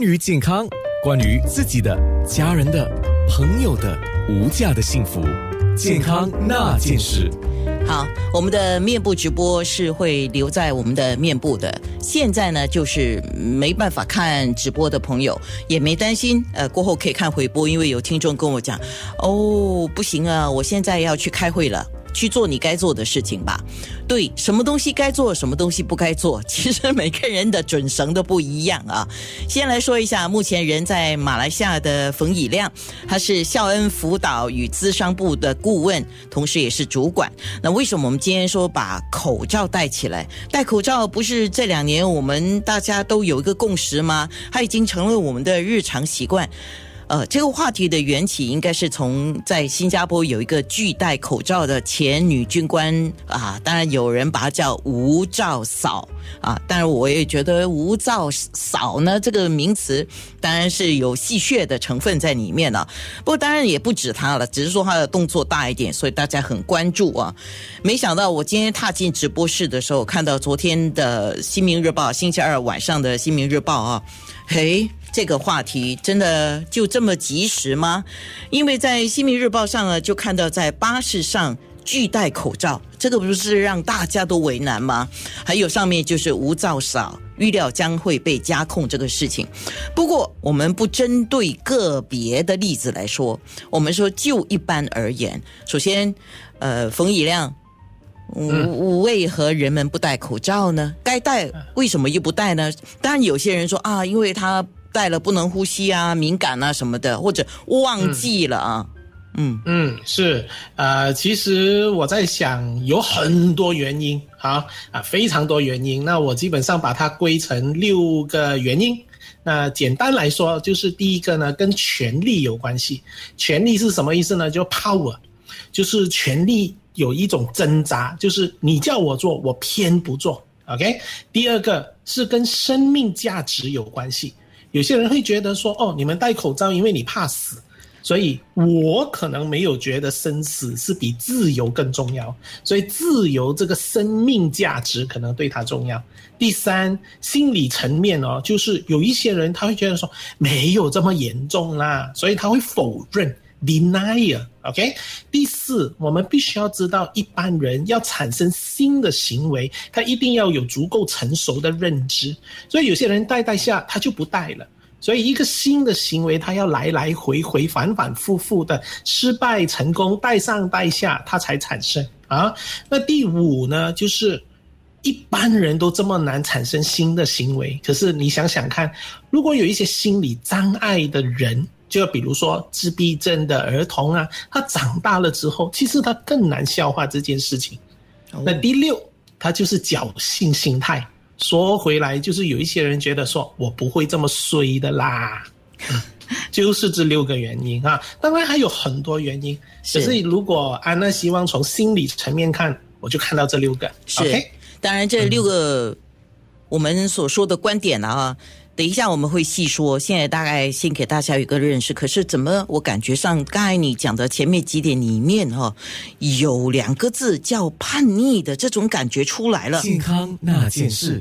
关于健康，关于自己的、家人的、朋友的无价的幸福，健康那件事。好，我们的面部直播是会留在我们的面部的。现在呢，就是没办法看直播的朋友也没担心，呃，过后可以看回播，因为有听众跟我讲，哦，不行啊，我现在要去开会了。去做你该做的事情吧。对，什么东西该做，什么东西不该做，其实每个人的准绳都不一样啊。先来说一下，目前人在马来西亚的冯以亮，他是孝恩辅导与资商部的顾问，同时也是主管。那为什么我们今天说把口罩戴起来？戴口罩不是这两年我们大家都有一个共识吗？它已经成为我们的日常习惯。呃，这个话题的缘起应该是从在新加坡有一个拒戴口罩的前女军官啊，当然有人把它叫无罩嫂啊，当然我也觉得无罩嫂呢这个名词当然是有戏谑的成分在里面了。不过当然也不止他了，只是说他的动作大一点，所以大家很关注啊。没想到我今天踏进直播室的时候，看到昨天的《新民日报》星期二晚上的《新民日报》啊，嘿。这个话题真的就这么及时吗？因为在《新民日报》上呢，就看到在巴士上拒戴口罩，这个不是让大家都为难吗？还有上面就是无照少，预料将会被加控这个事情。不过我们不针对个别的例子来说，我们说就一般而言，首先，呃，冯以亮，为何人们不戴口罩呢？该戴为什么又不戴呢？当然，有些人说啊，因为他。戴了不能呼吸啊，敏感啊什么的，或者忘记了啊，嗯嗯是呃，其实我在想有很多原因啊啊非常多原因，那我基本上把它归成六个原因。那简单来说，就是第一个呢跟权力有关系，权力是什么意思呢？就 power，就是权力有一种挣扎，就是你叫我做，我偏不做。OK，第二个是跟生命价值有关系。有些人会觉得说，哦，你们戴口罩，因为你怕死，所以我可能没有觉得生死是比自由更重要，所以自由这个生命价值可能对他重要。第三，心理层面哦，就是有一些人他会觉得说没有这么严重啦，所以他会否认。Denial，OK。第四，我们必须要知道，一般人要产生新的行为，他一定要有足够成熟的认知。所以有些人带带下，他就不带了。所以一个新的行为，他要来来回回、反反复复的失败、成功、带上带下，他才产生啊。那第五呢，就是一般人都这么难产生新的行为。可是你想想看，如果有一些心理障碍的人，就比如说自闭症的儿童啊，他长大了之后，其实他更难消化这件事情。那第六，他就是侥幸心态。说回来，就是有一些人觉得说我不会这么衰的啦，就是这六个原因啊。当然还有很多原因，可是如果安娜希望从心理层面看，我就看到这六个。是，当然这六个我们所说的观点啊。等一下，我们会细说。现在大概先给大家有个认识。可是怎么我感觉上，刚才你讲的前面几点里面哈，有两个字叫叛逆的这种感觉出来了。健康那件事。